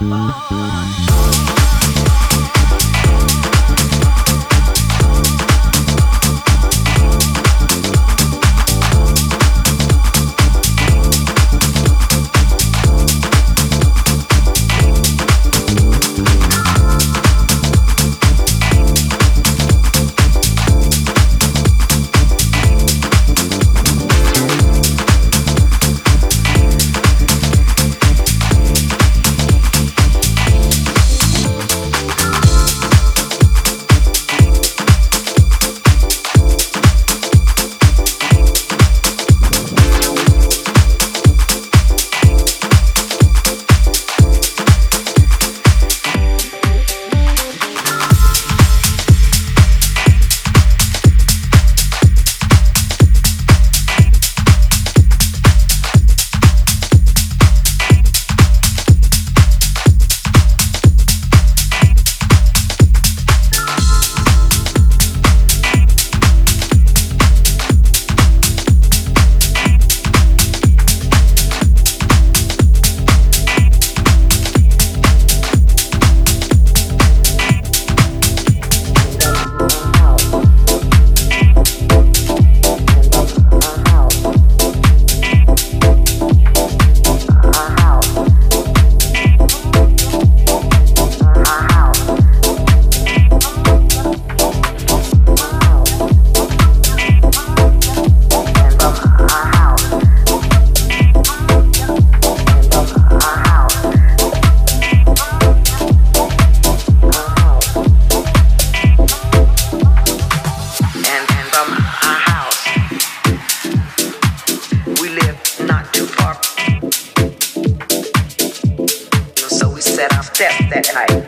Oh. Steps that night,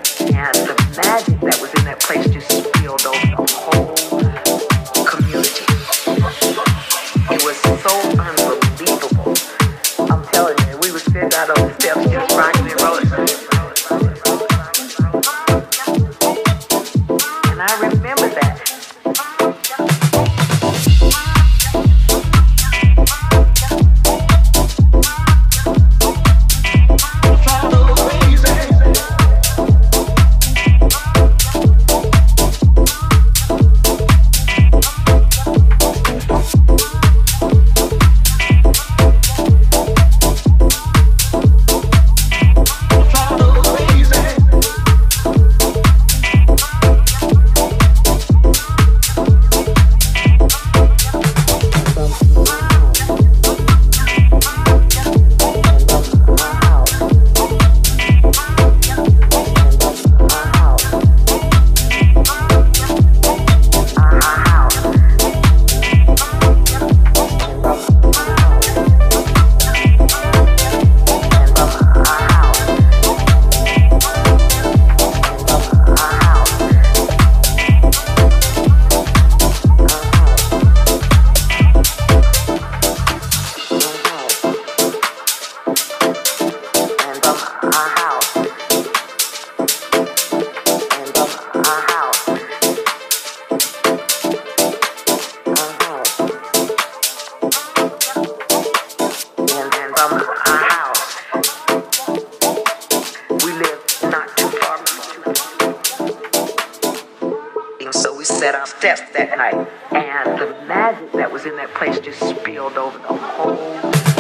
that night. And the magic that was in that place just spilled over the whole.